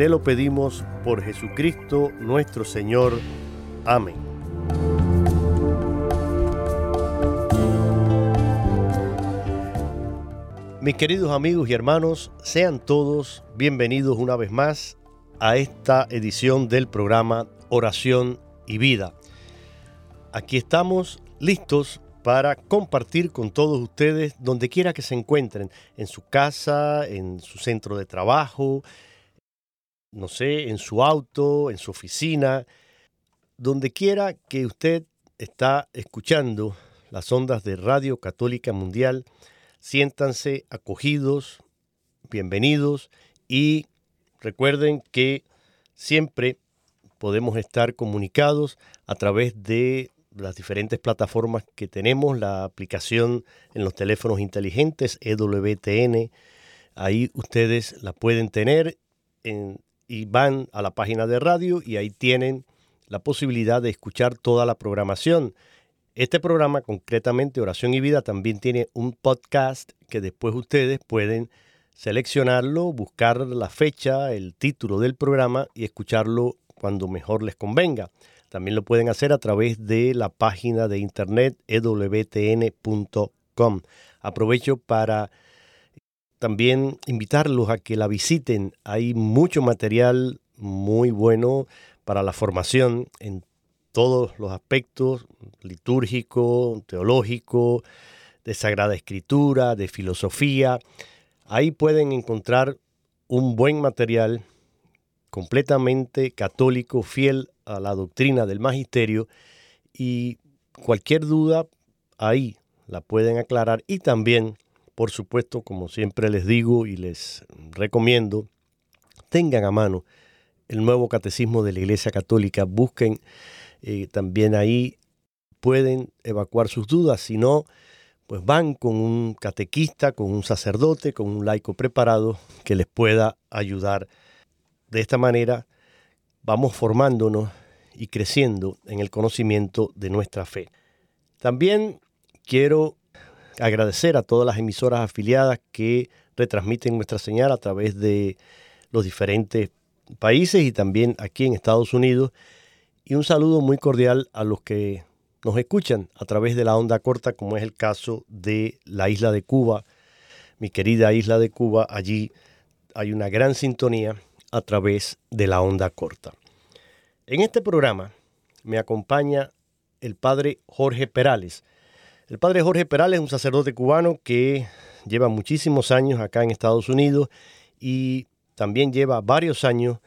te lo pedimos por Jesucristo nuestro Señor. Amén. Mis queridos amigos y hermanos, sean todos bienvenidos una vez más a esta edición del programa Oración y Vida. Aquí estamos listos para compartir con todos ustedes donde quiera que se encuentren, en su casa, en su centro de trabajo, no sé, en su auto, en su oficina, donde quiera que usted está escuchando las ondas de Radio Católica Mundial, siéntanse acogidos, bienvenidos y recuerden que siempre podemos estar comunicados a través de las diferentes plataformas que tenemos, la aplicación en los teléfonos inteligentes EWTN, ahí ustedes la pueden tener en y van a la página de radio y ahí tienen la posibilidad de escuchar toda la programación. Este programa, concretamente Oración y Vida, también tiene un podcast que después ustedes pueden seleccionarlo, buscar la fecha, el título del programa y escucharlo cuando mejor les convenga. También lo pueden hacer a través de la página de internet ewtn.com. Aprovecho para también invitarlos a que la visiten. Hay mucho material muy bueno para la formación en todos los aspectos, litúrgico, teológico, de Sagrada Escritura, de filosofía. Ahí pueden encontrar un buen material completamente católico, fiel a la doctrina del magisterio y cualquier duda ahí la pueden aclarar y también por supuesto, como siempre les digo y les recomiendo, tengan a mano el nuevo catecismo de la Iglesia Católica, busquen eh, también ahí, pueden evacuar sus dudas, si no, pues van con un catequista, con un sacerdote, con un laico preparado que les pueda ayudar. De esta manera vamos formándonos y creciendo en el conocimiento de nuestra fe. También quiero agradecer a todas las emisoras afiliadas que retransmiten nuestra señal a través de los diferentes países y también aquí en Estados Unidos. Y un saludo muy cordial a los que nos escuchan a través de la onda corta, como es el caso de la isla de Cuba, mi querida isla de Cuba. Allí hay una gran sintonía a través de la onda corta. En este programa me acompaña el padre Jorge Perales. El padre Jorge Perales es un sacerdote cubano que lleva muchísimos años acá en Estados Unidos y también lleva varios años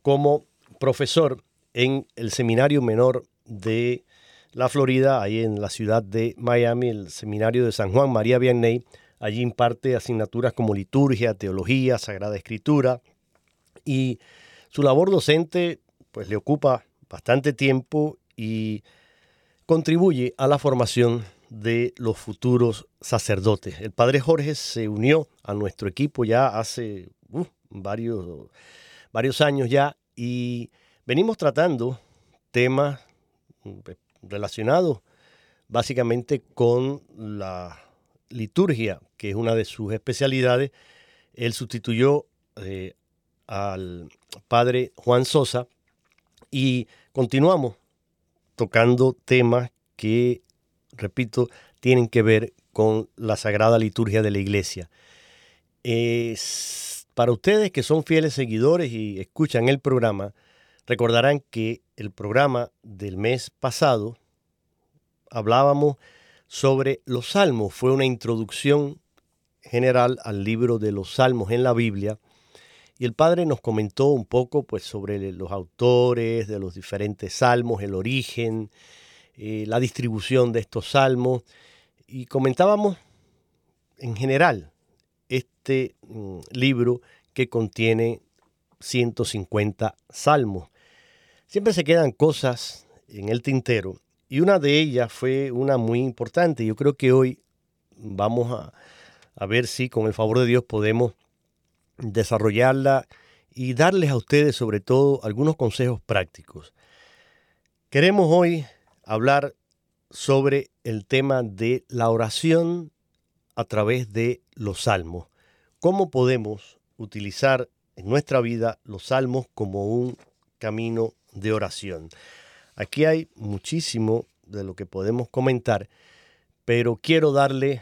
como profesor en el seminario menor de la Florida, ahí en la ciudad de Miami, el seminario de San Juan María Vianney. Allí imparte asignaturas como liturgia, teología, sagrada escritura y su labor docente pues le ocupa bastante tiempo y contribuye a la formación de los futuros sacerdotes. El padre Jorge se unió a nuestro equipo ya hace uh, varios, varios años ya y venimos tratando temas mm, relacionados básicamente con la liturgia, que es una de sus especialidades. Él sustituyó eh, al padre Juan Sosa y continuamos tocando temas que, repito, tienen que ver con la sagrada liturgia de la iglesia. para ustedes que son fieles seguidores y escuchan el programa, recordarán que el programa del mes pasado hablábamos sobre los salmos. Fue una introducción general al libro de los salmos en la Biblia. Y el padre nos comentó un poco pues, sobre los autores de los diferentes salmos, el origen, eh, la distribución de estos salmos. Y comentábamos en general este mm, libro que contiene 150 salmos. Siempre se quedan cosas en el tintero y una de ellas fue una muy importante. Yo creo que hoy vamos a, a ver si con el favor de Dios podemos desarrollarla y darles a ustedes sobre todo algunos consejos prácticos. Queremos hoy hablar sobre el tema de la oración a través de los salmos. ¿Cómo podemos utilizar en nuestra vida los salmos como un camino de oración? Aquí hay muchísimo de lo que podemos comentar, pero quiero darle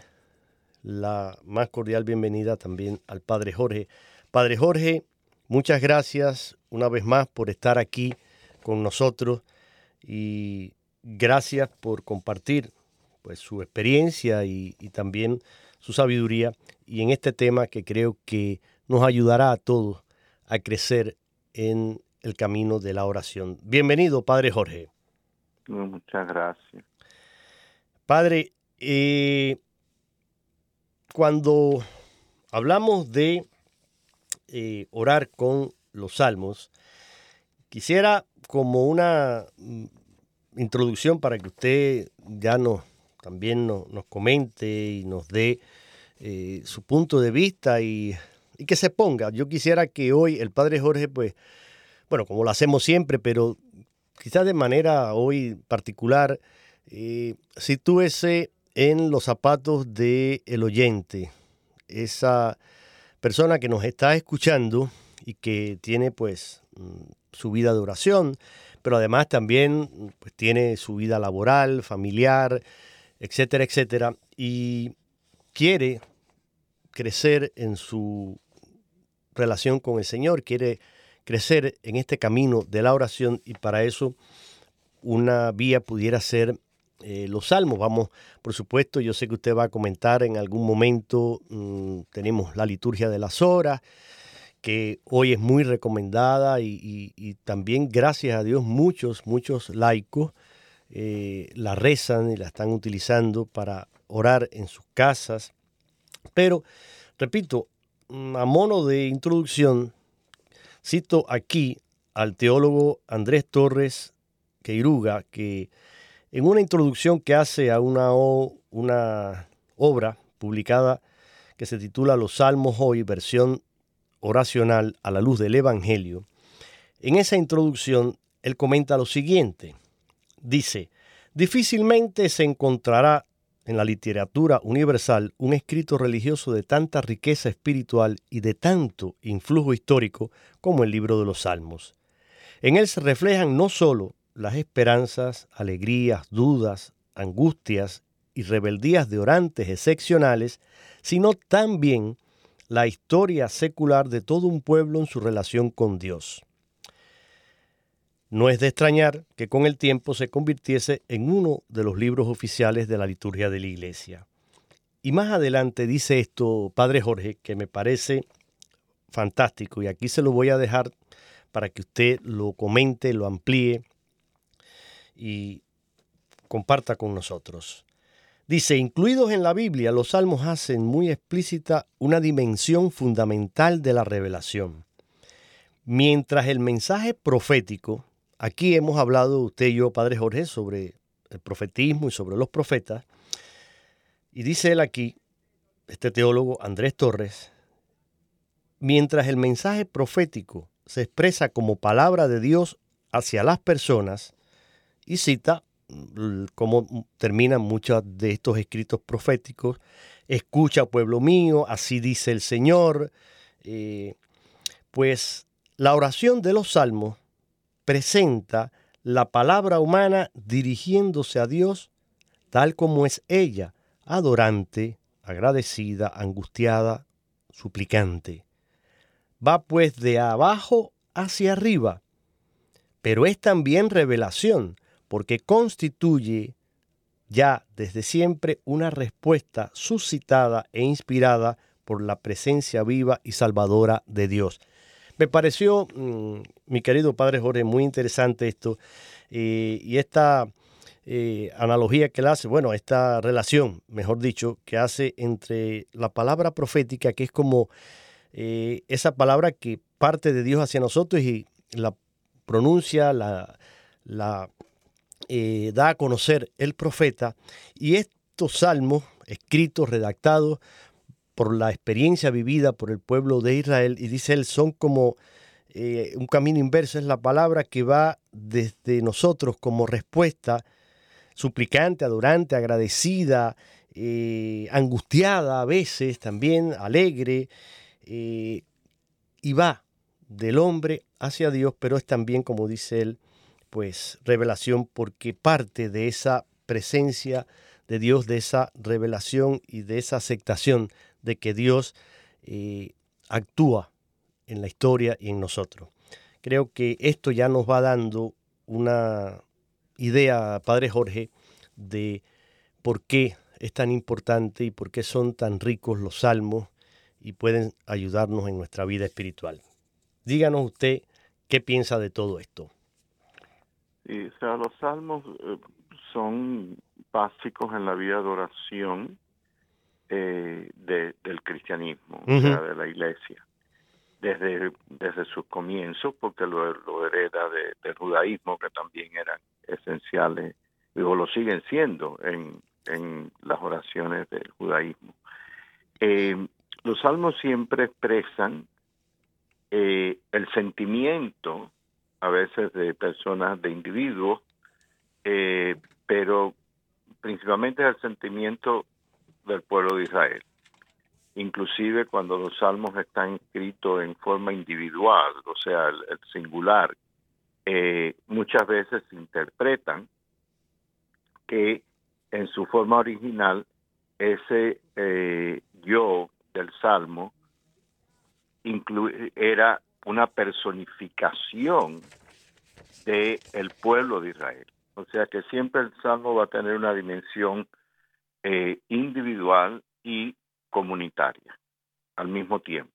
la más cordial bienvenida también al Padre Jorge. Padre Jorge, muchas gracias una vez más por estar aquí con nosotros y gracias por compartir pues, su experiencia y, y también su sabiduría y en este tema que creo que nos ayudará a todos a crecer en el camino de la oración. Bienvenido, Padre Jorge. Muchas gracias. Padre, eh, cuando hablamos de eh, orar con los salmos, quisiera como una introducción para que usted ya nos, también nos, comente y nos dé eh, su punto de vista y, y, que se ponga. Yo quisiera que hoy el Padre Jorge, pues, bueno, como lo hacemos siempre, pero quizás de manera hoy particular, eh, sitúese en los zapatos del el oyente, esa persona que nos está escuchando y que tiene pues mm, su vida de oración, pero además también pues, tiene su vida laboral, familiar, etcétera, etcétera, y quiere crecer en su relación con el Señor, quiere crecer en este camino de la oración y para eso una vía pudiera ser eh, los salmos. Vamos, por supuesto, yo sé que usted va a comentar en algún momento, mm, tenemos la liturgia de las horas, que hoy es muy recomendada y, también, gracias a Dios, muchos, muchos laicos eh, la rezan y la están utilizando para orar en sus casas. Pero, repito, mm, a mono de introducción, Cito aquí al teólogo Andrés Torres Queiruga, que en una introducción que hace a una, una obra publicada que se titula Los Salmos Hoy, versión oracional a la luz del Evangelio, en esa introducción él comenta lo siguiente. Dice, difícilmente se encontrará en la literatura universal un escrito religioso de tanta riqueza espiritual y de tanto influjo histórico como el libro de los Salmos. En él se reflejan no sólo las esperanzas, alegrías, dudas, angustias y rebeldías de orantes excepcionales, sino también la historia secular de todo un pueblo en su relación con Dios. No es de extrañar que con el tiempo se convirtiese en uno de los libros oficiales de la liturgia de la Iglesia. Y más adelante dice esto, Padre Jorge, que me parece fantástico, y aquí se lo voy a dejar para que usted lo comente, lo amplíe y comparta con nosotros. Dice, incluidos en la Biblia, los salmos hacen muy explícita una dimensión fundamental de la revelación. Mientras el mensaje profético Aquí hemos hablado usted y yo, Padre Jorge, sobre el profetismo y sobre los profetas. Y dice él aquí, este teólogo Andrés Torres, mientras el mensaje profético se expresa como palabra de Dios hacia las personas, y cita cómo terminan muchos de estos escritos proféticos. Escucha, pueblo mío, así dice el Señor. Eh, pues la oración de los salmos presenta la palabra humana dirigiéndose a Dios tal como es ella, adorante, agradecida, angustiada, suplicante. Va pues de abajo hacia arriba, pero es también revelación, porque constituye ya desde siempre una respuesta suscitada e inspirada por la presencia viva y salvadora de Dios. Me pareció, mm, mi querido padre Jorge, muy interesante esto eh, y esta eh, analogía que él hace, bueno, esta relación, mejor dicho, que hace entre la palabra profética, que es como eh, esa palabra que parte de Dios hacia nosotros y la pronuncia, la, la eh, da a conocer el profeta y estos salmos escritos, redactados por la experiencia vivida por el pueblo de Israel, y dice él, son como eh, un camino inverso, es la palabra que va desde nosotros como respuesta suplicante, adorante, agradecida, eh, angustiada a veces también, alegre, y va del hombre hacia Dios, pero es también, como dice él, pues revelación porque parte de esa presencia de Dios, de esa revelación y de esa aceptación de que Dios eh, actúa en la historia y en nosotros. Creo que esto ya nos va dando una idea, Padre Jorge, de por qué es tan importante y por qué son tan ricos los salmos y pueden ayudarnos en nuestra vida espiritual. Díganos usted qué piensa de todo esto. Y, o sea, los salmos eh, son básicos en la vida de oración eh, del cristianismo, o sea, de la iglesia, desde, desde sus comienzos, porque lo, hereda del judaísmo, que también eran esenciales, digo, lo siguen siendo en, en las oraciones del judaísmo. Eh, los salmos siempre expresan el sentimiento a veces de personas, de individuos, eh, pero principalmente el sentimiento del pueblo de Israel. Inclusive cuando los salmos están escritos en forma individual, o sea, el, singular, eh, muchas veces interpretan que en su forma original ese eh, yo del salmo era una personificación del el pueblo de Israel. O sea que siempre el salmo va a tener una dimensión eh, individual y comunitaria al mismo tiempo.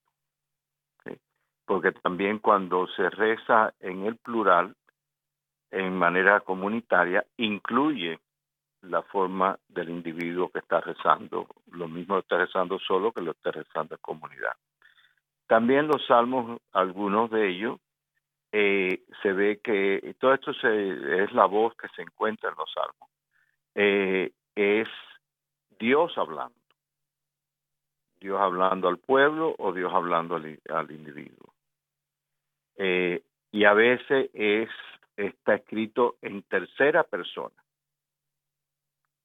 Porque también cuando se reza en el plural, en manera comunitaria, incluye la forma del individuo que está rezando, lo mismo está rezando solo que lo está rezando en comunidad. También los salmos, algunos de ellos, eh, se ve que todo esto es la voz que se encuentra en los salmos. Eh, es Dios hablando. Dios hablando al pueblo o Dios hablando al, individuo. Eh, y a veces es está escrito en tercera persona.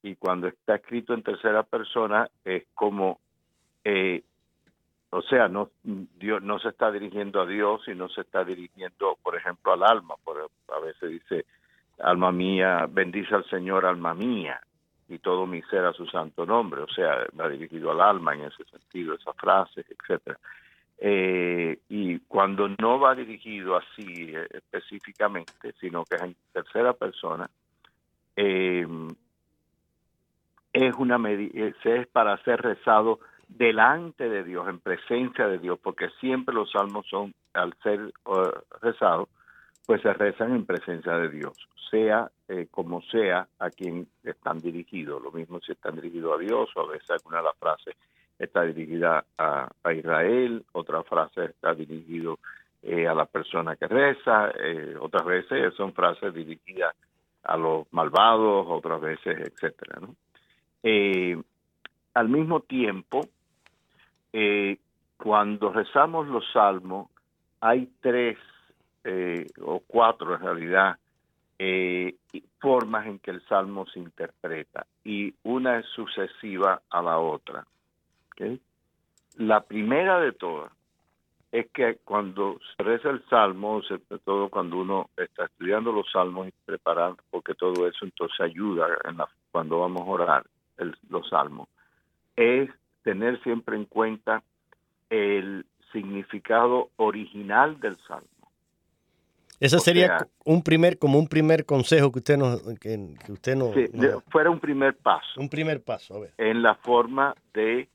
Y cuando está escrito en tercera persona es como o sea, no, Dios no se está dirigiendo a Dios, sino se está dirigiendo, por ejemplo, al alma. Por, a veces dice, alma mía, bendice al Señor, alma mía, y todo mi ser a su santo nombre. O sea, va dirigido al alma en ese sentido, esa frase, etcétera. Eh, y cuando no va dirigido así eh, específicamente, sino que es en tercera persona, eh, es una es para ser rezado delante de Dios, en presencia de Dios, porque siempre los salmos son, al ser uh, rezados, pues se rezan en presencia de Dios, sea eh, como sea a quien están dirigidos. Lo mismo si están dirigidos a Dios, o a veces alguna de las frases está dirigida a, Israel, otra frase está dirigido eh, a la persona que reza, eh, otras veces son frases dirigidas a los malvados, otras veces, etcétera. ¿no? al mismo tiempo, eh, cuando rezamos los salmos, hay tres eh, o cuatro en realidad eh, formas en que el salmo se interpreta y una es sucesiva a la otra. La primera de todas es que cuando se reza el salmo, sobre todo cuando uno está estudiando los salmos y preparando, porque todo eso entonces ayuda en la, cuando vamos a orar los salmos, es tener siempre en cuenta el significado original del salmo. Ese sería un primer, como un primer consejo que usted nos, que, usted nos, fuera un primer paso. Un primer paso, a ver. En la forma de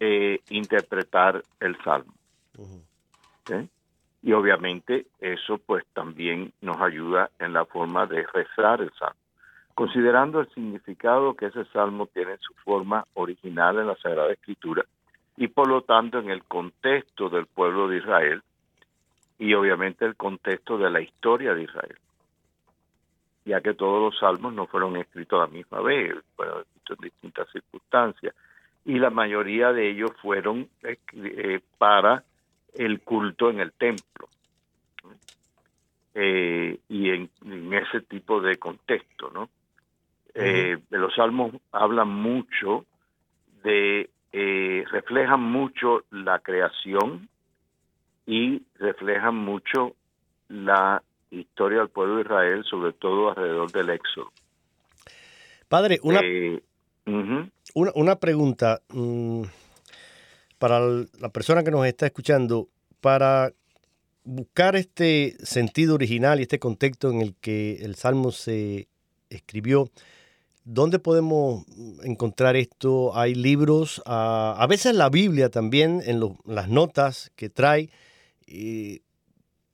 eh, interpretar el salmo. Y obviamente eso pues también nos ayuda en la forma de rezar el salmo. Considerando el significado que ese salmo tiene en su forma original en la Sagrada Escritura y por lo tanto en el contexto del pueblo de Israel y obviamente el contexto de la historia de Israel, ya que todos los salmos no fueron escritos a la misma vez, fueron escritos en distintas circunstancias y la mayoría de ellos fueron eh, para el culto en el templo. Eh, y en, ese tipo de contexto, ¿no? Eh, los salmos hablan mucho de, eh, reflejan mucho la creación y reflejan mucho la historia del pueblo de Israel, sobre todo alrededor del Éxodo. Padre, una, una, pregunta. Mm, para la persona que nos está escuchando, para buscar este sentido original y este contexto en el que el Salmo se escribió, ¿dónde podemos encontrar esto? Hay libros, a, veces la Biblia también, en las notas que trae,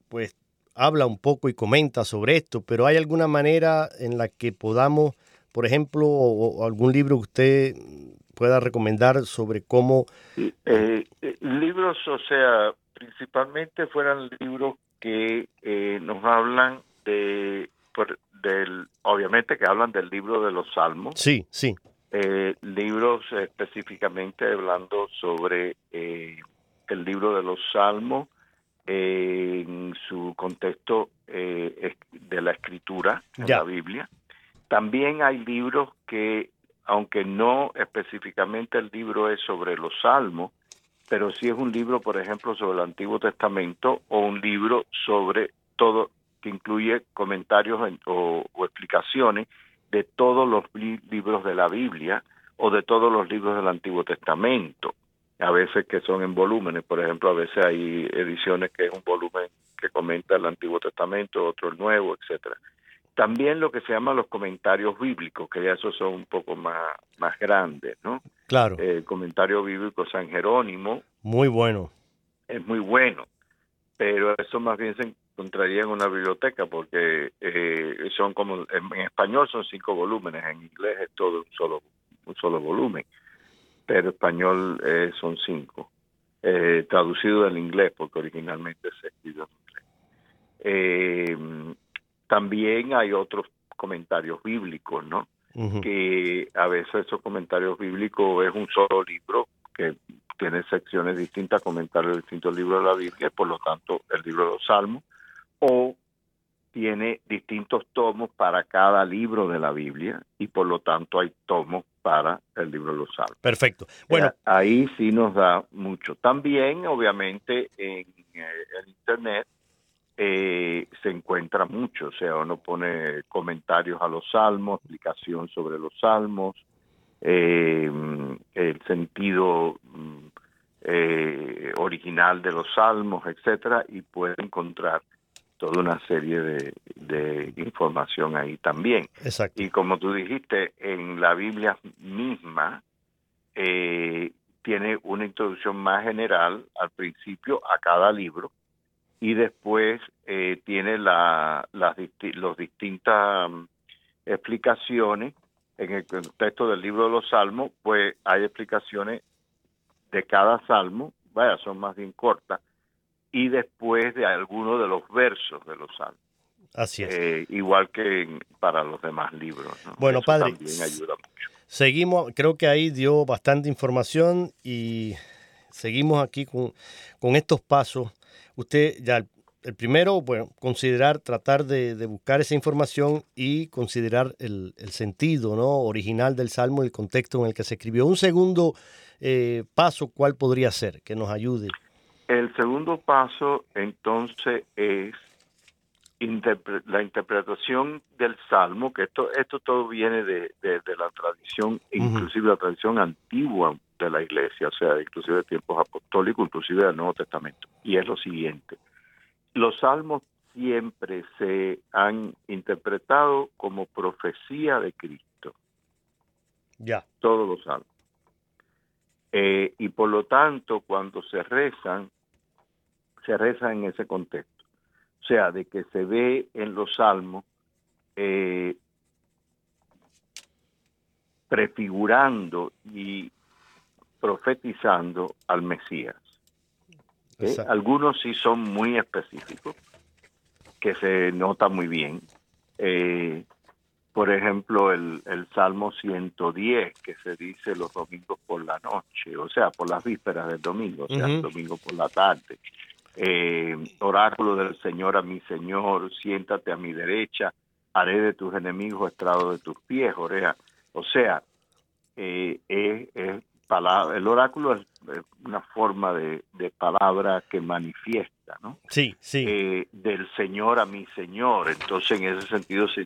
pues habla un poco y comenta sobre esto, pero ¿hay alguna manera en la que podamos, por ejemplo, o algún libro que usted pueda recomendar sobre cómo... Eh, eh, libros, o sea, principalmente fueran libros que eh, nos hablan de, del, obviamente que hablan del libro de los Salmos. Sí, sí. libros específicamente hablando sobre el libro de los Salmos en su contexto de la escritura de la Biblia. También hay libros que aunque no específicamente el libro es sobre los salmos, pero sí es un libro, por ejemplo, sobre el Antiguo Testamento o un libro sobre todo, que incluye comentarios o, explicaciones de todos los libros de la Biblia o de todos los libros del Antiguo Testamento. A veces que son en volúmenes, por ejemplo, a veces hay ediciones que es un volumen que comenta el Antiguo Testamento, otro el Nuevo, etcétera. También lo que se llama los comentarios bíblicos, que ya esos son un poco más, más grandes, ¿no? Claro. El comentario bíblico San Jerónimo. Muy bueno. Es muy bueno, pero eso más bien se encontraría en una biblioteca porque eh, son como, en, español son cinco volúmenes, en inglés es todo un solo, un solo volumen, pero español eh, son cinco. Eh, traducido del inglés porque originalmente se escribió en inglés. También hay otros comentarios bíblicos, ¿no? Que a veces esos comentarios bíblicos es un solo libro que tiene secciones distintas, comentarios de distintos libros de la Biblia, por lo tanto el libro de los Salmos, o tiene distintos tomos para cada libro de la Biblia y por lo tanto hay tomos para el libro de los Salmos. Perfecto. Bueno, ahí sí nos da mucho. También, obviamente, en eh, el Internet eh, se encuentra mucho, o sea, uno pone comentarios a los salmos, explicación sobre los salmos, eh, el sentido mm, eh, original de los salmos, etcétera, y puede encontrar toda una serie de, de información ahí también. Exacto. Y como tú dijiste, en la Biblia misma tiene una introducción más general al principio a cada libro y después eh, tiene la, las los distintas mm, explicaciones en el contexto del libro de los salmos, pues hay explicaciones de cada salmo, vaya, son más bien cortas, y después de algunos de los versos de los salmos. Así es. Eh, igual que para los demás libros. Bueno, padre, también ayuda mucho. Seguimos, creo que ahí dio bastante información y seguimos aquí con, con estos pasos Usted ya el primero, bueno, considerar, tratar de, buscar esa información y considerar el, sentido ¿no? original del Salmo y el contexto en el que se escribió. Un segundo eh, paso, ¿cuál podría ser que nos ayude? El segundo paso, entonces, es la interpretación del Salmo, que esto, esto todo viene de, la tradición, inclusive la tradición antigua de la Iglesia, o sea, inclusive de tiempos apostólicos, inclusive del Nuevo Testamento. Y es lo siguiente. Los salmos siempre se han interpretado como profecía de Cristo. Ya. Todos los salmos. Eh, y por lo tanto, cuando se rezan, se rezan en ese contexto. O sea, de que se ve en los salmos eh, prefigurando y profetizando al Mesías. ¿Eh? Algunos sí son muy específicos, que se nota muy bien. Eh, por ejemplo, el, Salmo 110, que se dice los domingos por la noche, o sea, por las vísperas del domingo, o sea, el domingo por la tarde. Eh, oráculo del Señor a mi Señor, siéntate a mi derecha, haré de tus enemigos estrado de tus pies, oreja. O sea, es, el oráculo es una forma de, palabra que manifiesta, ¿no? Sí, sí. Eh, del Señor a mi Señor. Entonces, en ese sentido se,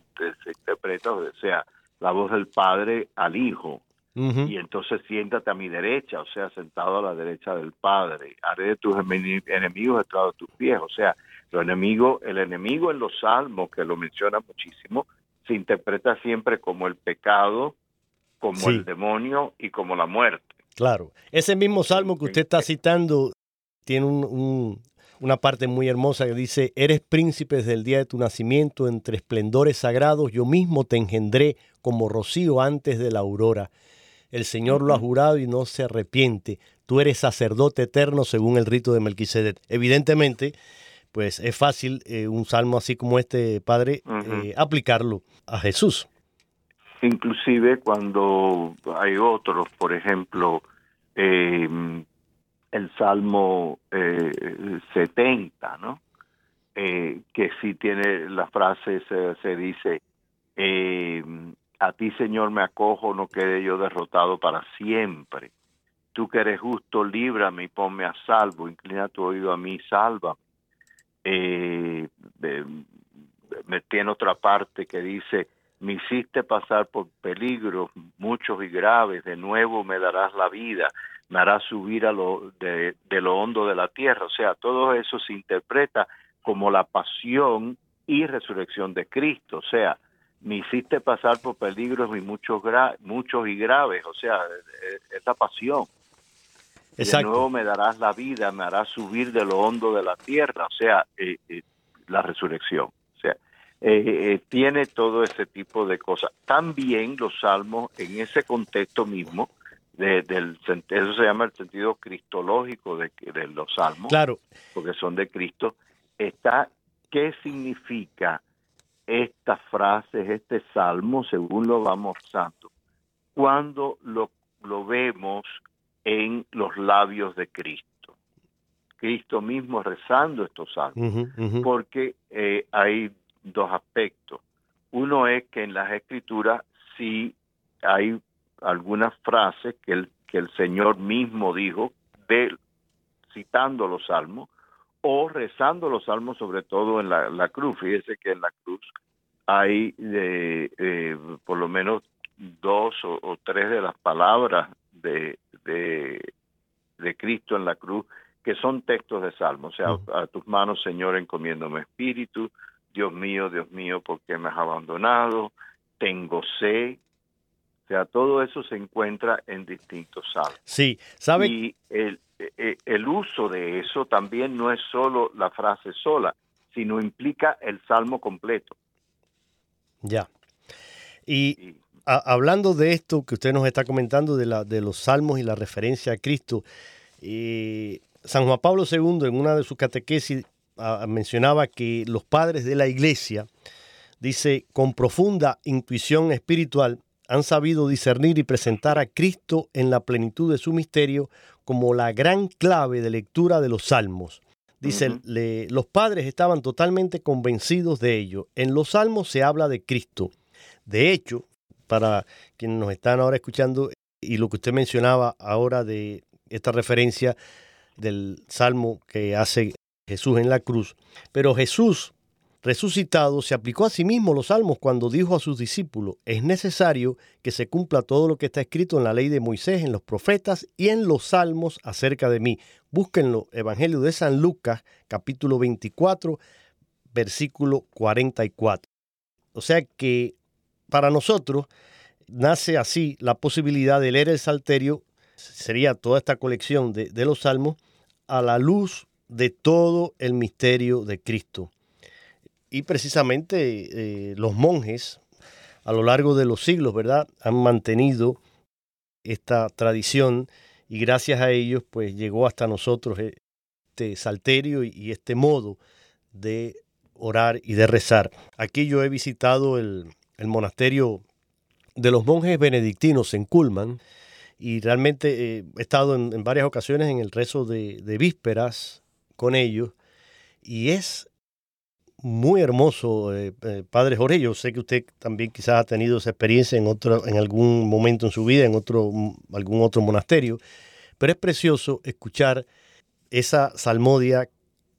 interpreta, o sea, la voz del Padre al Hijo. Y entonces siéntate a mi derecha, o sea, sentado a la derecha del Padre. Haré de tus enemigos estrado de tus pies. O sea, los enemigos, el enemigo en los salmos, que lo menciona muchísimo, se interpreta siempre como el pecado, como el demonio y como la muerte. Claro, ese mismo salmo que usted está citando tiene una parte muy hermosa que dice, eres príncipe desde el día de tu nacimiento, entre esplendores sagrados, yo mismo te engendré como rocío antes de la aurora. El Señor lo ha jurado y no se arrepiente. Tú eres sacerdote eterno según el rito de Melquisedec. Evidentemente, pues es fácil eh, un salmo así como este, Padre, eh, aplicarlo a Jesús inclusive cuando hay otros, por ejemplo, em, el Salmo 70, eh, ¿no? Que sí tiene la frase, se, dice, em, a ti Señor me acojo, no quede yo derrotado para siempre. Tú que eres justo, líbrame y ponme a salvo, inclina tu oído a mí, salva. Eh, me tiene otra parte que dice, me hiciste pasar por peligros muchos y graves, de nuevo me darás la vida, me harás subir a lo de, lo hondo de la tierra. O sea, todo eso se interpreta como la pasión y resurrección de Cristo. O sea, me hiciste pasar por peligros y muchos, muchos y graves. O sea, e, e, esa pasión. De nuevo me darás la vida, me harás subir de lo hondo de la tierra. O sea, eh, eh, la resurrección. Eh, eh, tiene todo ese tipo de cosas. También los salmos en ese contexto mismo, de, del, eso se llama el sentido cristológico de, de los salmos, claro. porque son de Cristo, está qué significa estas frases, este salmo, según lo vamos santo, cuando lo, lo vemos en los labios de Cristo. Cristo mismo rezando estos salmos, porque eh, hay dos aspectos. Uno es que en las escrituras sí hay algunas frases que el, que el Señor mismo dijo, de, citando los salmos, o rezando los salmos, sobre todo en la, cruz. Fíjese que en la cruz hay de, por lo menos dos o, tres de las palabras de, de, de, Cristo en la cruz que son textos de salmos. O sea, a tus manos, Señor, encomiendo mi espíritu, Dios mío, Dios mío, ¿por qué me has abandonado? Tengo sed. O sea, todo eso se encuentra en distintos salmos. Sí, ¿sabe? Y el, e, el uso de eso también no es solo la frase sola, sino implica el salmo completo. Ya. Y hablando de esto que usted nos está comentando, de, la, de los salmos y la referencia a Cristo, eh, San Juan Pablo II en una de sus catequesis mencionaba que los padres de la iglesia, dice, con profunda intuición espiritual, han sabido discernir y presentar a Cristo en la plenitud de su misterio como la gran clave de lectura de los salmos. Dice, los padres estaban totalmente convencidos de ello. En los salmos se habla de Cristo. De hecho, para quienes nos están ahora escuchando y lo que usted mencionaba ahora de esta referencia del salmo que hace Jesús en la cruz, pero Jesús resucitado se aplicó a sí mismo los salmos cuando dijo a sus discípulos, es necesario que se cumpla todo lo que está escrito en la ley de Moisés, en los profetas y en los salmos acerca de mí. Búsquenlo, Evangelio de San Lucas, capítulo 24, versículo 44. O sea que para nosotros nace así la posibilidad de leer el Salterio, sería toda esta colección de, los salmos, a la luz de todo el misterio de Cristo. Y precisamente eh, los monjes a lo largo de los siglos, ¿verdad? Han mantenido esta tradición y gracias a ellos pues llegó hasta nosotros este salterio y este modo de orar y de rezar. Aquí yo he visitado el, monasterio de los monjes benedictinos en Culman y realmente eh, he estado en, varias ocasiones en el rezo de, de vísperas con ellos y es muy hermoso, eh, eh, Padre Jorge. Yo sé que usted también quizás ha tenido esa experiencia en, otro, en algún momento en su vida, en otro, algún otro monasterio, pero es precioso escuchar esa salmodia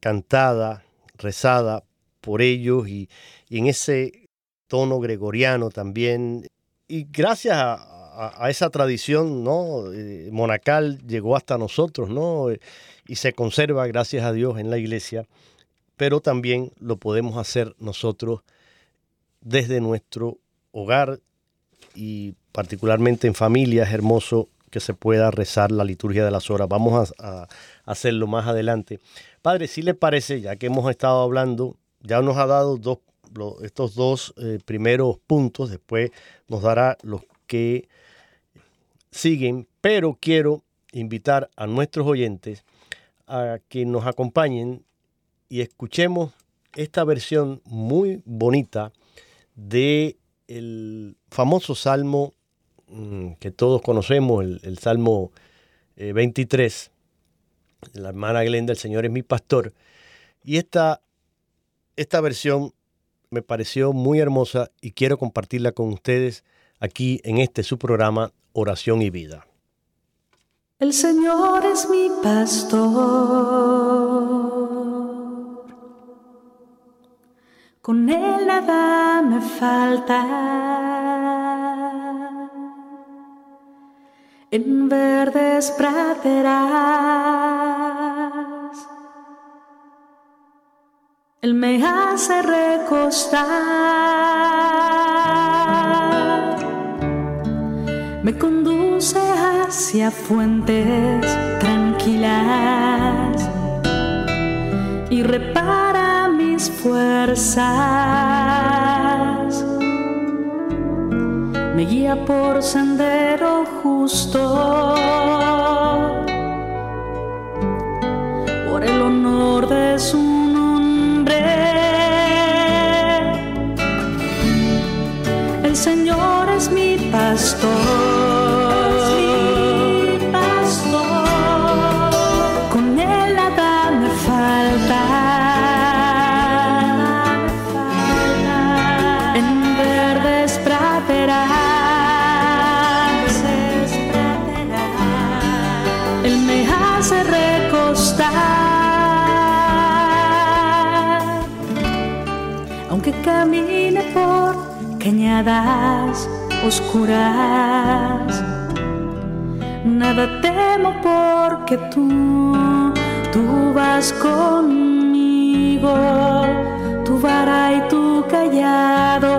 cantada, rezada por ellos y, en ese tono gregoriano también. Y gracias a, esa tradición ¿no? Eh, monacal llegó hasta nosotros ¿no? y se conserva, gracias a Dios, en la iglesia pero también lo podemos hacer nosotros desde nuestro hogar y particularmente en familia. Es hermoso que se pueda rezar la liturgia de las horas. Vamos a, hacerlo más adelante. Padre, si le parece, ya que hemos estado hablando, ya nos ha dado estos dos eh, primeros puntos, después nos dará los que siguen, pero quiero invitar a nuestros oyentes a que nos acompañen y escuchemos esta versión muy bonita de el famoso salmo mm, que todos conocemos, el, salmo 23, eh, la hermana Glenda, el Señor es mi pastor. Y esta, esta versión me pareció muy hermosa y quiero compartirla con ustedes aquí en este su programa Oración y Vida. El Señor es mi pastor con él nada me falta. En verdes praderas, él me hace recostar, me conduce hacia fuentes tranquilas y repara fuerzas. Me guía por sendero justo. Por el honor de su cañadas oscuras. Nada temo porque tú, tú vas conmigo, tu vara y tu callado.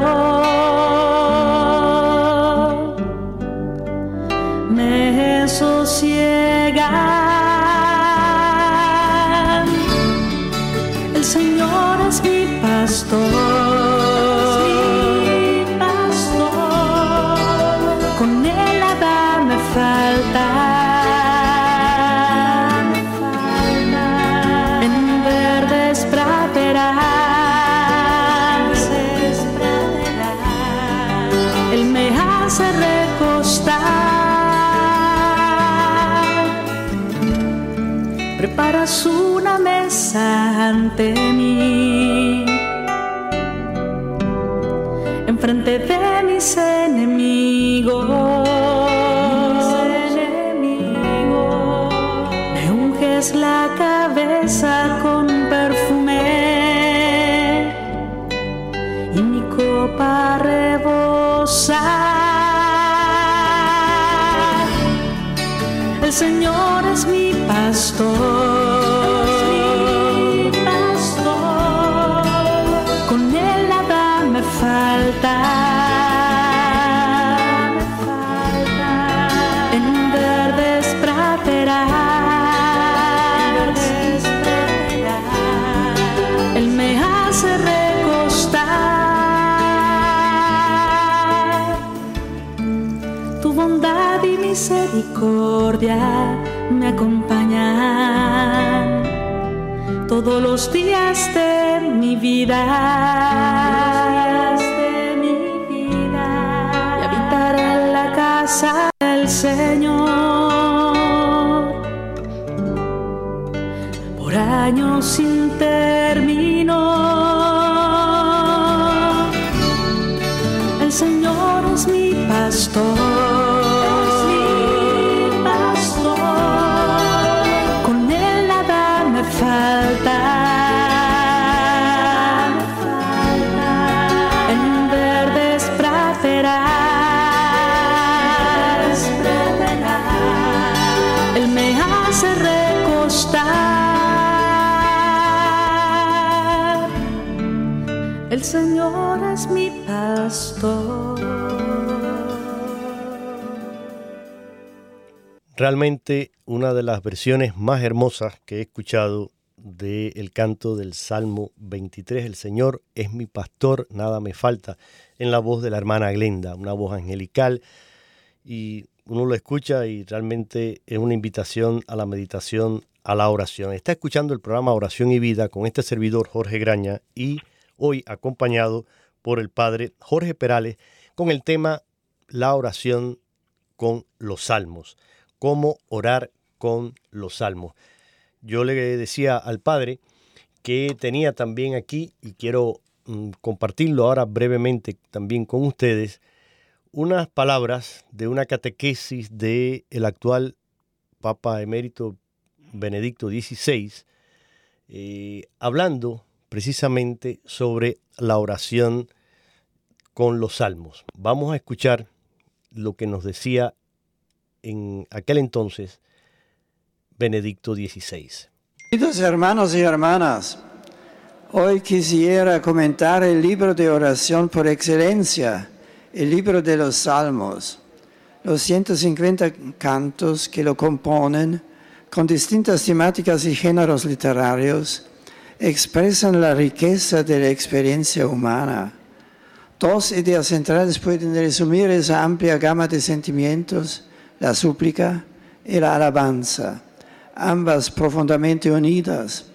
Me acompañan todos los días de mi vida. De mi vida. Y habitaré en la casa del Señor por años sin término. Realmente una de las versiones más hermosas que he escuchado del canto del Salmo 23, El Señor es mi pastor, nada me falta, en la voz de la hermana Glenda, una voz angelical y uno lo escucha y realmente es una invitación a la meditación, a la oración. Está escuchando el programa Oración y Vida con este servidor Jorge Graña y hoy acompañado por el padre Jorge Perales con el tema La oración con los salmos cómo orar con los salmos. Yo le decía al padre que tenía también aquí, y quiero mm, compartirlo ahora brevemente también con ustedes, unas palabras de una catequesis del el actual Papa Emérito Benedicto XVI, eh, hablando precisamente sobre la oración con los salmos. Vamos a escuchar lo que nos decía en aquel entonces Benedicto XVI. Queridos hermanos y hermanas, hoy quisiera comentar el libro de oración por excelencia, el libro de los Salmos, los 150 cantos que lo componen, con distintas temáticas y géneros literarios, expresan la riqueza de la experiencia humana. Dos ideas centrales pueden resumir esa amplia gama de sentimientos, la súplica y la alabanza, ambas profundamente unidas.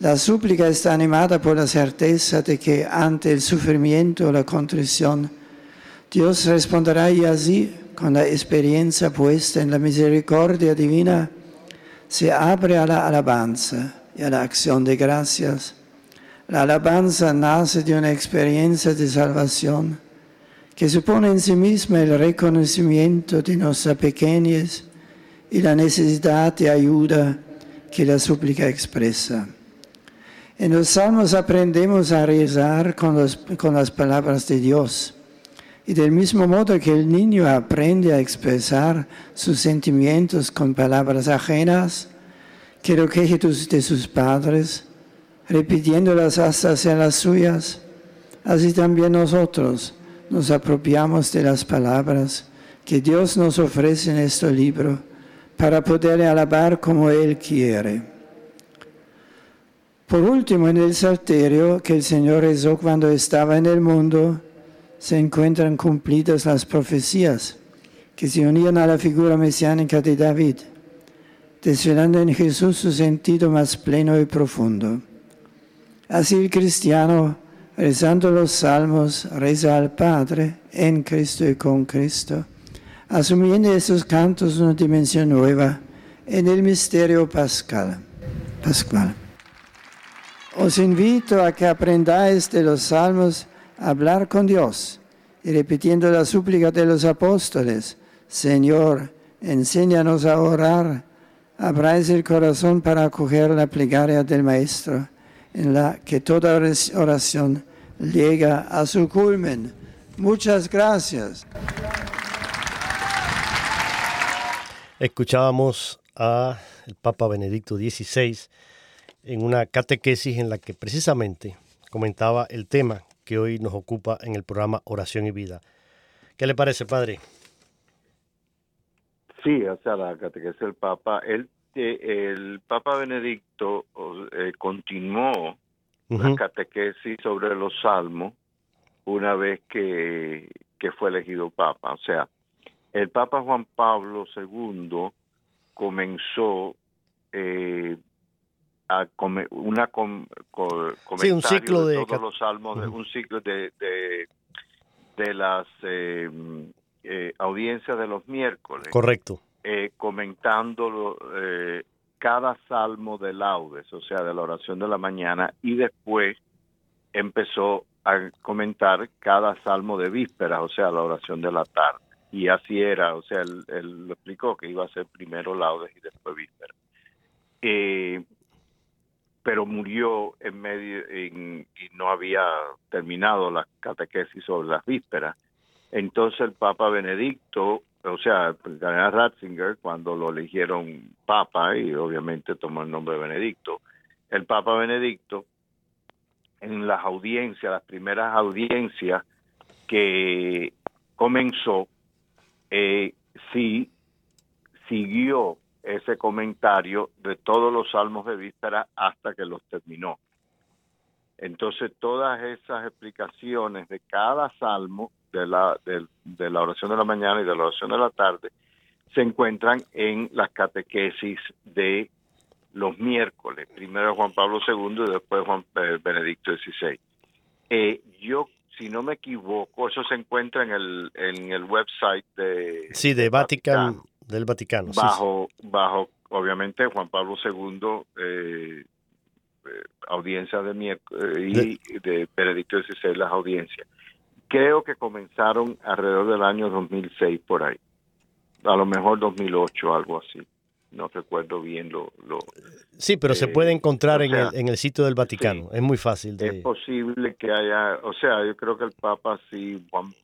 La súplica está animada por la certeza de que ante el sufrimiento o la contrición, Dios responderá y así, con la experiencia puesta en la misericordia divina, se abre a la alabanza y a la acción de gracias. La alabanza nace de una experiencia de salvación que supone en sí misma el reconocimiento de nuestra pequeñez y la necesidad de ayuda que la súplica expresa. En los salmos aprendemos a rezar con, los, las palabras de Dios. Y del mismo modo que el niño aprende a expresar sus sentimientos con palabras ajenas, que lo queje de sus padres, repitiéndolas hasta ser las suyas, así también nosotros nos apropiamos de las palabras que Dios nos ofrece en este libro para poder alabar como Él quiere. Por último, en el salterio que el Señor rezó cuando estaba en el mundo, se encuentran cumplidas las profecías que se unían a la figura mesiánica de David, desvelando en Jesús su sentido más pleno y profundo. Así el cristiano, rezando los salmos, reza al Padre en Cristo y con Cristo, asumiendo estos cantos una dimensión nueva en el misterio pascual. Os invito a que aprendáis de los salmos a hablar con Dios y repitiendo la súplica de los apóstoles, Señor, enséñanos a orar, abráis el corazón para acoger la plegaria del Maestro, en la que toda oración llega a su culmen. Muchas gracias. Escuchábamos a el Papa Benedicto XVI en una catequesis en la que precisamente comentaba el tema que hoy nos ocupa en el programa Oración y Vida. ¿Qué le parece, padre? Sí, o sea, la catequesis del Papa, el, el Papa Benedicto eh, continuó la catequesis sobre los salmos una vez que, que fue elegido Papa. O sea, el Papa Juan Pablo II comenzó eh, a una un ciclo de, todos los salmos, de, un ciclo de, de, las eh, eh, audiencias de los miércoles. Correcto. Eh, comentando cada salmo de laudes, o sea, de la oración de la mañana, y después empezó a comentar cada salmo de vísperas, o sea, la oración de la tarde. Y así era, o sea, él, él lo explicó que iba a ser primero laudes y después vísperas. Eh, pero murió en medio y no había terminado la catequesis sobre las vísperas. Entonces el Papa Benedicto, o sea, cardenal Ratzinger, cuando lo eligieron Papa, y obviamente tomó el nombre de Benedicto, el Papa Benedicto, en las audiencias, las primeras audiencias que comenzó, eh, sí siguió ese comentario de todos los salmos de víspera hasta que los terminó. Entonces todas esas explicaciones de cada salmo de la, de, la oración de la mañana y de la oración de la tarde se encuentran en las catequesis de los miércoles, primero Juan Pablo II y después Juan eh, Benedicto XVI. Eh, yo, si no me equivoco, eso se encuentra en el, en el website de... Sí, de Vatican, del Vaticano. Bajo, bajo obviamente, Juan Pablo II, eh, eh, audiencia de miércoles y de, Benedicto XVI, las audiencias. Creo que comenzaron alrededor del año 2006 por ahí. A lo mejor 2008, algo así. No recuerdo bien lo... lo sí, pero se puede eh, encontrar en, el, en el sitio del Vaticano. es muy fácil de... Es posible que haya... O sea, yo creo que el Papa sí, Juan,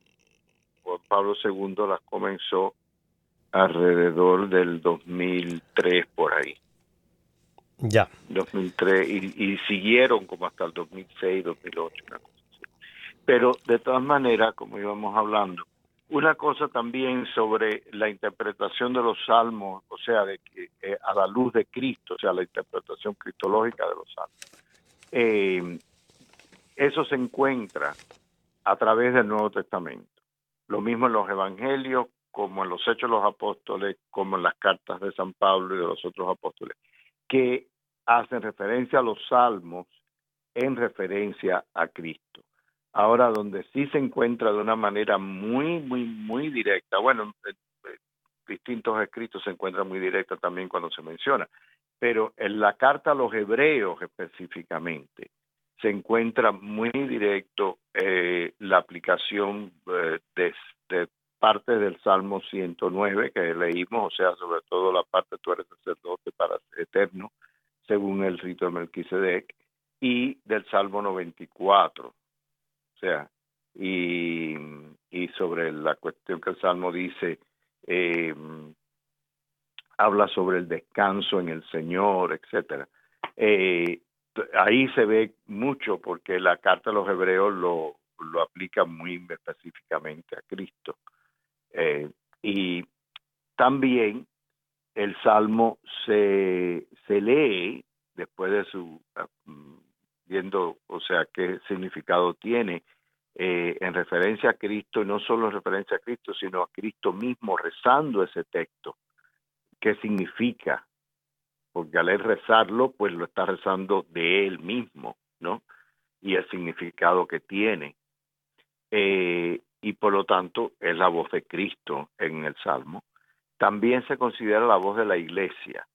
Juan Pablo II las comenzó alrededor del 2003 por ahí. Ya. 2003 y, y siguieron como hasta el 2006, 2008, una cosa así. Pero de todas maneras, como íbamos hablando, una cosa también sobre la interpretación de los salmos, o sea, de eh, a la luz de Cristo, o sea, la interpretación cristológica de los salmos. Eh, eso se encuentra a través del Nuevo Testamento. Lo mismo en los evangelios como en los Hechos de los Apóstoles, como en las cartas de San Pablo y de los otros apóstoles, que hacen referencia a los salmos en referencia a Cristo. Ahora, donde sí se encuentra de una manera muy, muy, muy directa, bueno, distintos escritos se encuentran muy directa también cuando se menciona, pero en la carta a los hebreos específicamente se encuentra muy directo eh, la aplicación eh, de, parte del Salmo 109 que leímos, o sea, sobre todo la parte tú eres sacerdote para eterno, según el rito de Melquisedec, y del Salmo 94. O sea, y, y sobre la cuestión que el Salmo dice, eh, habla sobre el descanso en el Señor, etcétera. Eh, ahí se ve mucho porque la carta de los hebreos lo, lo aplica muy específicamente a Cristo. Eh, y también el salmo se, se lee después de su viendo, o sea, qué significado tiene eh, en referencia a Cristo, no solo en referencia a Cristo, sino a Cristo mismo rezando ese texto. ¿Qué significa? Porque al rezarlo, pues lo está rezando de él mismo, ¿no? Y el significado que tiene. Eh, y por lo tanto es la voz de Cristo en el Salmo, también se considera la voz de la iglesia.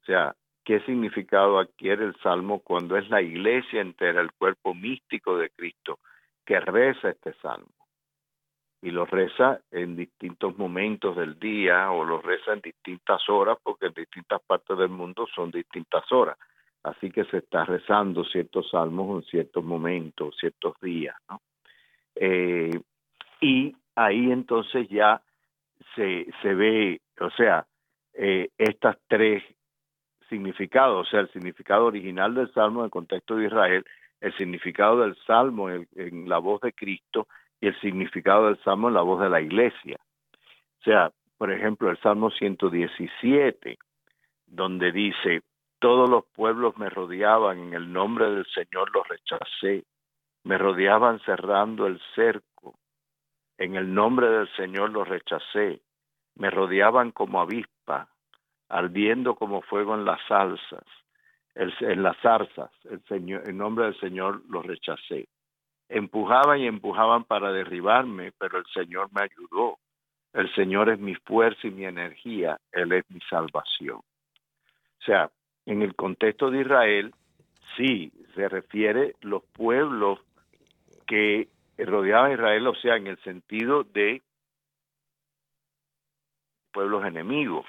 O sea, qué significado adquiere el salmo cuando es la iglesia entera, el cuerpo místico de Cristo, que reza este salmo. Y lo reza en distintos momentos del día o lo reza en distintas horas, porque en distintas partes del mundo son distintas horas. Así que se está rezando ciertos salmos en ciertos momentos, ciertos días. Eh, y ahí entonces ya se, se ve, o sea, eh, estas tres significado, o sea, el significado original del Salmo en el contexto de Israel, el significado del Salmo en, la voz de Cristo y el significado del Salmo en la voz de la Iglesia. O sea, por ejemplo, el Salmo 117, donde dice, todos los pueblos me rodeaban, en el nombre del Señor los rechacé, me rodeaban cerrando el cerco, en el nombre del Señor los rechacé, me rodeaban como avispa, ardiendo como fuego en las salsas, en las zarzas, el en nombre del Señor los rechacé. Empujaban y empujaban para derribarme, pero el Señor me ayudó. El Señor es mi fuerza y mi energía, Él es mi salvación. O sea, en el contexto de Israel, sí, se refiere los pueblos que rodeaban a Israel, o sea, en el sentido de pueblos enemigos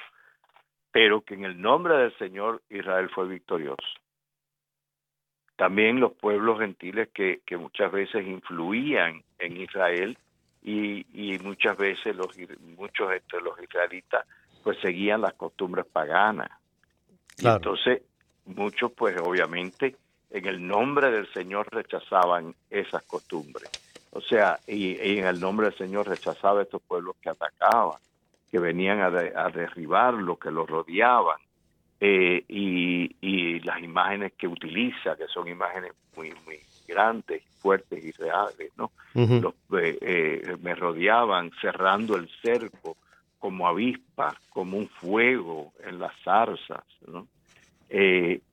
pero que en el nombre del Señor Israel fue victorioso. También los pueblos gentiles que, que muchas veces influían en Israel y, y muchas veces los, muchos entre los israelitas pues seguían las costumbres paganas. entonces muchos pues obviamente en el nombre del Señor rechazaban esas costumbres. O sea, y, y en el nombre del Señor rechazaba a estos pueblos que atacaban que venían a, derribar lo que los rodeaban eh, y, las imágenes que utiliza, que son imágenes muy, muy grandes, fuertes y reales, ¿no? Eh, eh, me rodeaban cerrando el cerco como avispas, como un fuego en las zarzas, ¿no?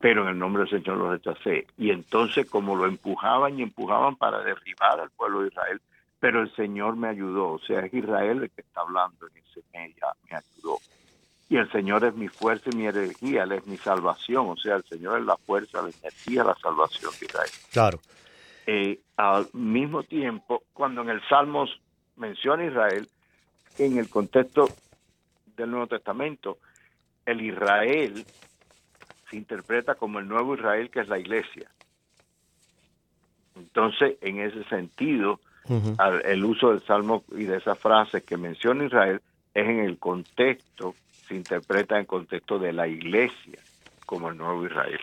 pero en el nombre del Señor los rechacé. Y entonces como lo empujaban y empujaban para derribar al pueblo de Israel, pero el Señor me ayudó, o sea, es Israel el que está hablando en ese medio, me ayudó. Y el Señor es mi fuerza y mi energía, Él es mi salvación, o sea, el Señor es la fuerza, la energía, la salvación de Israel. Claro. Eh, al mismo tiempo, cuando en el Salmos menciona Israel, en el contexto del Nuevo Testamento, el Israel se interpreta como el nuevo Israel que es la iglesia. Entonces, en ese sentido, el uso del salmo y de esa frase que menciona Israel es en el contexto, se interpreta en el contexto de la iglesia como el nuevo Israel,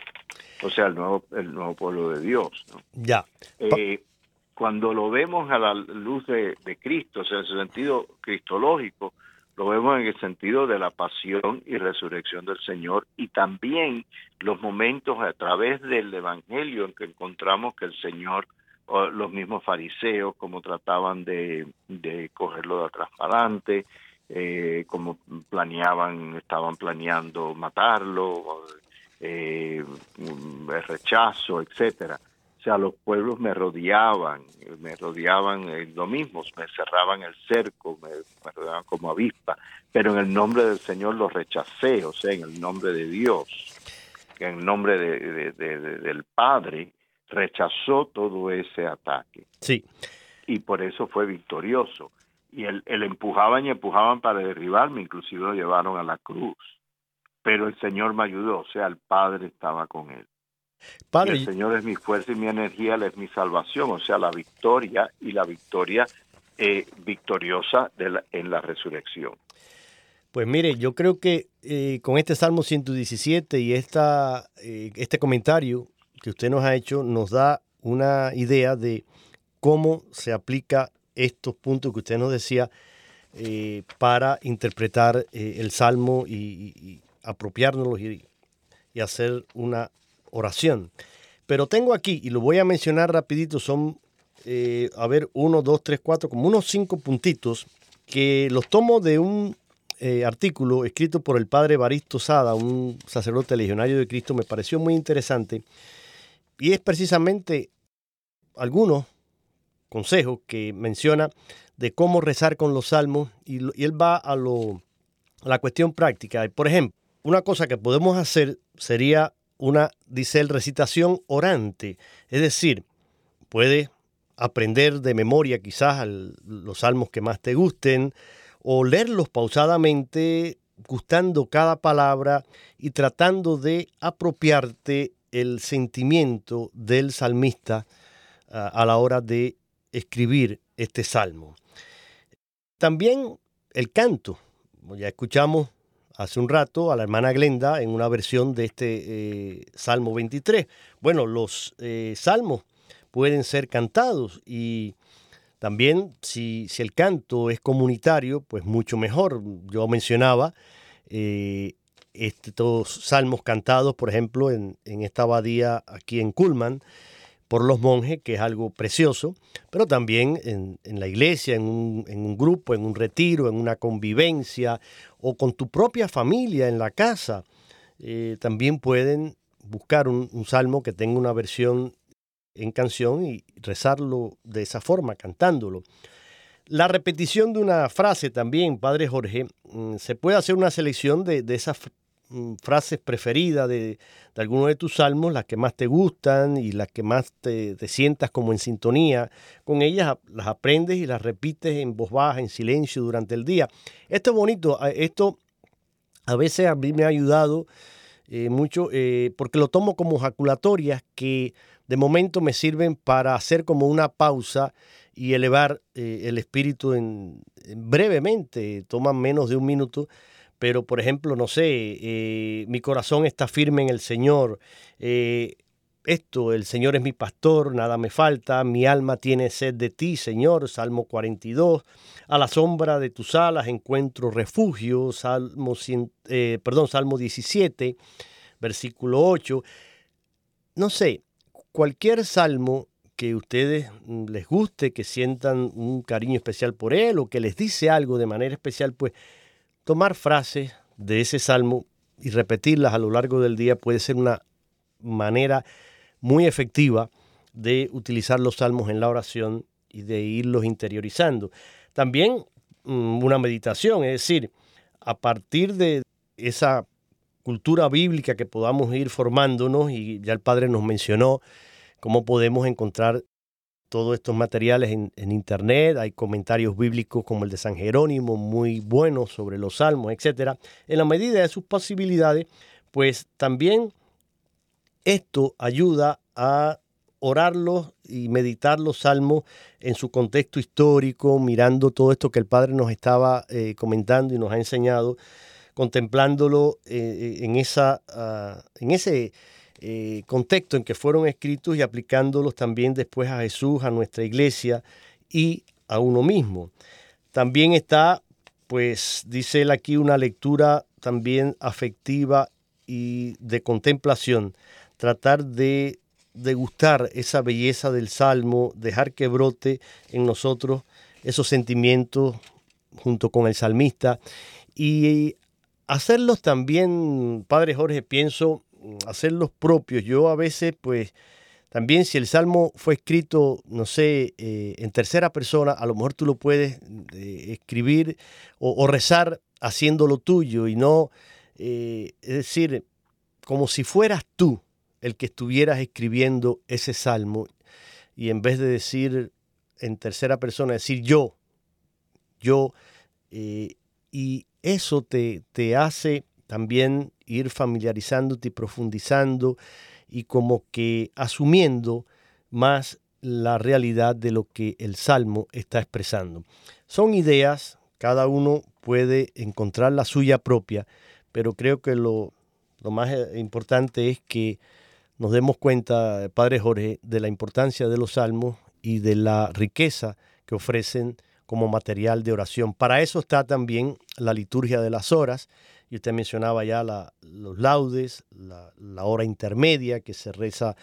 o sea, el nuevo, el nuevo pueblo de Dios. Ya. Eh, cuando lo vemos a la luz de, Cristo, o sea, en su sentido cristológico, lo vemos en el sentido de la pasión y resurrección del Señor y también los momentos a través del Evangelio en que encontramos que el Señor los mismos fariseos, como trataban de, de cogerlo de atrás para adelante, eh, como planeaban, estaban planeando matarlo, eh, el rechazo, etcétera. O sea, los pueblos me rodeaban, me rodeaban eh, lo mismo, me cerraban el cerco, me, rodeaban como avispa, pero en el nombre del Señor los rechacé, o sea, en el nombre de Dios, en el nombre de, del Padre, rechazó todo ese ataque. Sí. Y por eso fue victorioso. Y él, empujaban y empujaban para derribarme, inclusive lo llevaron a la cruz. Pero el Señor me ayudó, o sea, el Padre estaba con él. Padre, el Señor es mi fuerza y mi energía, Él es mi salvación, o sea, la victoria y la victoria eh, victoriosa de en la resurrección. Pues mire, yo creo que eh, con este Salmo 117 y esta, eh, este comentario que usted nos ha hecho nos da una idea de cómo se aplica estos puntos que usted nos decía eh, para interpretar eh, el salmo y, apropiárnoslos y, hacer una oración. Pero tengo aquí, y lo voy a mencionar rapidito, son, eh, a ver, uno, dos, tres, cuatro, como unos cinco puntitos que los tomo de un artículo escrito por el padre Baristo Sada, un sacerdote legionario de Cristo, me pareció muy interesante y es precisamente algunos consejos que menciona de cómo rezar con los salmos y, él va a, lo, la cuestión práctica. Por ejemplo, una cosa que podemos hacer sería una, dice él, recitación orante. Es decir, puede aprender de memoria quizás los salmos que más te gusten o leerlos pausadamente, gustando cada palabra y tratando de apropiarte el sentimiento del salmista ah, a la hora de escribir este salmo. También el canto. Ya escuchamos hace un rato a la hermana Glenda en una versión de este eh, Salmo 23. Bueno, los eh, salmos pueden ser cantados y también si, si, el canto es comunitario, pues mucho mejor. Yo mencionaba eh, estos salmos cantados, por ejemplo, en, en esta abadía aquí en Culman, por los monjes, que es algo precioso, pero también en, la iglesia, en un, grupo, en un retiro, en una convivencia o con tu propia familia en la casa. Eh, también pueden buscar un, salmo que tenga una versión en canción y rezarlo de esa forma, cantándolo. La repetición de una frase también, Padre Jorge, mm, se puede hacer una selección de, de esas frases preferidas de, de alguno de tus salmos, las que más te gustan y las que más te, sientas como en sintonía con ellas, las aprendes y las repites en voz baja, en silencio durante el día. Esto es bonito, esto a veces a mí me ha ayudado eh, mucho eh, porque lo tomo como jaculatorias que de momento me sirven para hacer como una pausa y elevar eh, el espíritu en, brevemente, toman menos de un minuto pero por ejemplo, no sé, eh, mi corazón está firme en el Señor, eh, esto, el Señor es mi pastor, nada me falta, mi alma tiene sed de ti, Señor, Salmo 42, a la sombra de tus alas encuentro refugio, Salmo, eh, perdón, Salmo 17, versículo 8, no sé, cualquier salmo que ustedes mm, les guste, que sientan un cariño especial por él o que les dice algo de manera especial, pues Tomar frases de ese salmo y repetirlas a lo largo del día puede ser una manera muy efectiva de utilizar los salmos en la oración y de irlos interiorizando. También mm, una meditación, es decir, a partir de esa cultura bíblica que podamos ir formándonos, y ya el Padre nos mencionó cómo podemos encontrar todos estos materiales en, internet, hay comentarios bíblicos como el de San Jerónimo, muy buenos sobre los salmos, etc. En la medida de sus posibilidades, pues también esto ayuda a orarlos y meditar los salmos en su contexto histórico, mirando todo esto que el Padre nos estaba eh, comentando y nos ha enseñado, contemplándolo eh, en, esa, ah, en ese eh, contexto en que fueron escritos y aplicándolos también después a Jesús, a nuestra iglesia y a uno mismo. También está, pues dice él aquí, una lectura también afectiva y de contemplación, tratar de degustar esa belleza del Salmo, dejar que brote en nosotros esos sentimientos junto con el salmista y hacerlos también, Padre Jorge, pienso hacer los propios. Yo a veces, pues, también si el salmo fue escrito, no sé, eh, en tercera persona, a lo mejor tú lo puedes eh, escribir o, rezar haciéndolo tuyo y no, eh, es decir, como si fueras tú el que estuvieras escribiendo ese salmo y en vez de decir en tercera persona, decir yo, yo, y eso te, te hace también ir familiarizándote y profundizando y como que asumiendo más la realidad de lo que el Salmo está expresando. Son ideas, cada uno puede encontrar la suya propia, pero creo que lo, lo más eh, importante es que nos demos cuenta, Padre Jorge, de la importancia de los salmos y de la riqueza que ofrecen como material de oración. Para eso está también la liturgia de las horas, usted mencionaba ya los laudes, la, hora intermedia que se reza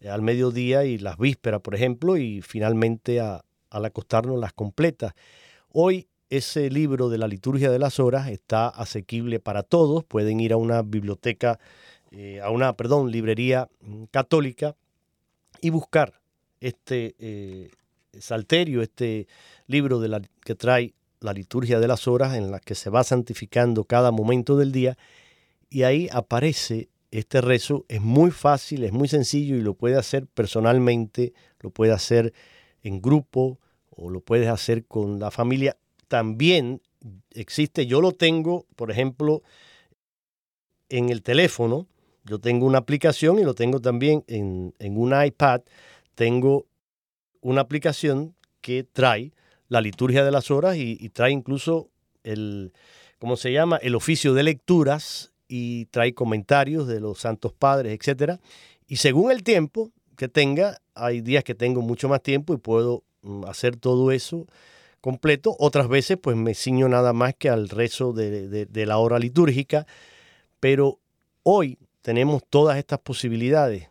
eh, al mediodía y las vísperas, por ejemplo, y finalmente al acostarnos las completas. Hoy ese libro de la liturgia de las horas está asequible para todos. Pueden ir a una biblioteca, eh, a una, perdón, librería mm, católica y buscar este eh, salterio, este libro de la, que trae la liturgia de las horas en la que se va santificando cada momento del día y ahí aparece este rezo. Es muy fácil, es muy sencillo y lo puede hacer personalmente, lo puede hacer en grupo o lo puedes hacer con la familia. También existe, yo lo tengo, por ejemplo, en el teléfono, yo tengo una aplicación y lo tengo también en, un iPad, tengo una aplicación que trae la liturgia de las horas y, trae incluso el, ¿cómo se llama? El oficio de lecturas y trae comentarios de los santos padres, etcétera. Y según el tiempo que tenga, hay días que tengo mucho más tiempo y puedo mm, hacer todo eso completo. Otras veces pues me ciño nada más que al rezo de, la hora litúrgica. Pero hoy tenemos todas estas posibilidades.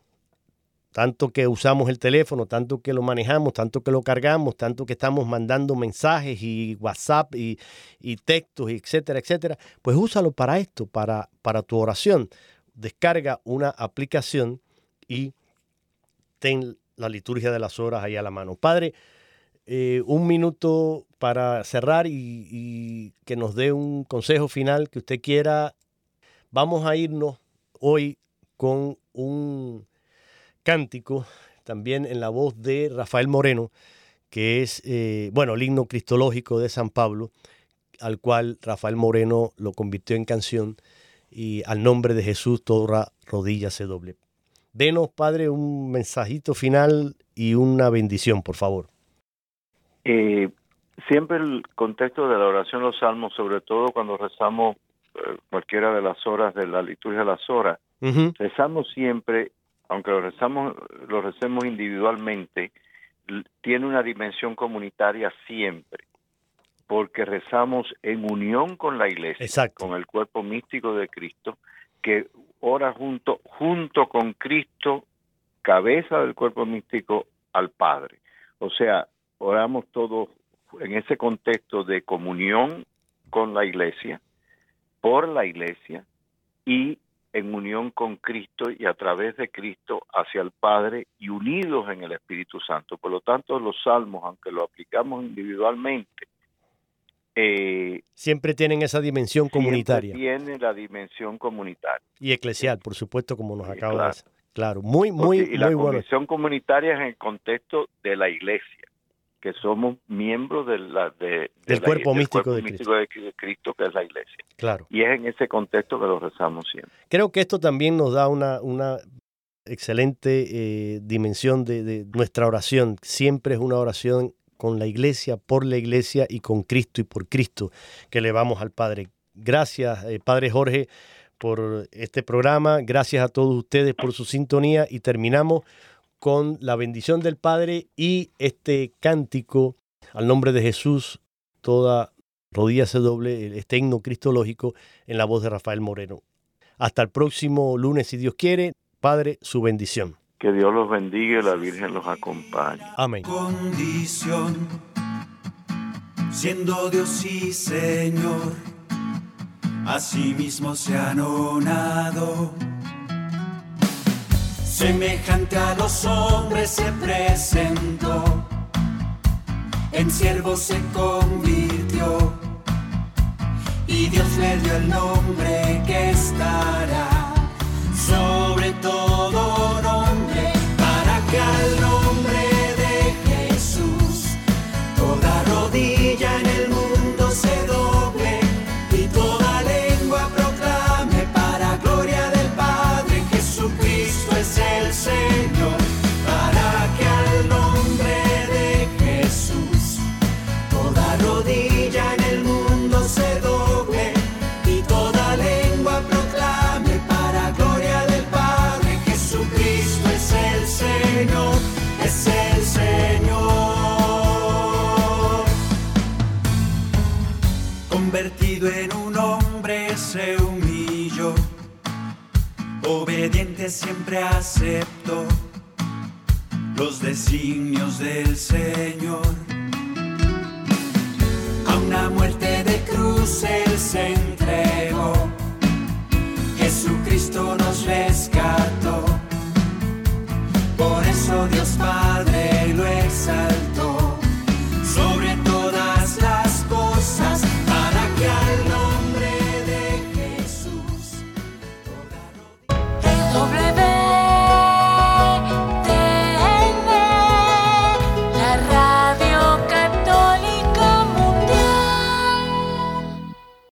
Tanto que usamos el teléfono, tanto que lo manejamos, tanto que lo cargamos, tanto que estamos mandando mensajes y WhatsApp y, y textos, etcétera, etcétera. Pues úsalo para esto, para, para tu oración. Descarga una aplicación y ten la liturgia de las horas ahí a la mano. Padre, eh, un minuto para cerrar y, que nos dé un consejo final que usted quiera. Vamos a irnos hoy con un cántico, también en la voz de Rafael Moreno, que es, eh, bueno, el himno cristológico de San Pablo, al cual Rafael Moreno lo convirtió en canción y al nombre de Jesús toda rodilla se doble. Denos, Padre, un mensajito final y una bendición, por favor. Eh, siempre el contexto de la oración los salmos, sobre todo cuando rezamos eh, cualquiera de las horas de la liturgia de las horas, rezamos siempre, aunque lo rezamos, lo recemos individualmente, tiene una dimensión comunitaria siempre, porque rezamos en unión con la iglesia, con el cuerpo místico de Cristo, que ora junto, junto con Cristo, cabeza del cuerpo místico, al Padre. O sea, oramos todos en ese contexto de comunión con la iglesia, por la iglesia y en unión con Cristo y a través de Cristo hacia el Padre y unidos en el Espíritu Santo. Por lo tanto, los salmos, aunque lo aplicamos individualmente, eh, siempre tienen esa dimensión comunitaria. Tiene la dimensión comunitaria. Y eclesial, por supuesto, como nos acaba de decir. Claro, muy, muy, y la dimensión comunitaria es en el contexto de la iglesia que somos miembros de la, de, del cuerpo, místico, de, Cristo. que es la iglesia. Claro. Y es en ese contexto que lo rezamos siempre. Creo que esto también nos da una, una excelente eh, dimensión de, nuestra oración. Siempre es una oración con la iglesia, por la iglesia y con Cristo y por Cristo que le vamos al Padre. Gracias, eh, Padre Jorge, por este programa. Gracias a todos ustedes por su sintonía y terminamos con la bendición del Padre y este cántico al nombre de Jesús, toda rodilla se doble, este himno cristológico en la voz de Rafael Moreno. Hasta el próximo lunes, si Dios quiere. Padre, su bendición. Que Dios los bendiga y la Virgen los acompañe. Amén. Condición, siendo Dios y Señor, así mismo se han honrado semejante a los hombres se presentó, en siervo se convirtió, y Dios le dio el nombre que estará sobre todo obediente siempre acepto los designios del Señor. A una muerte de cruz Él se entregó, Jesucristo nos rescató, por eso Dios Padre lo exaltó.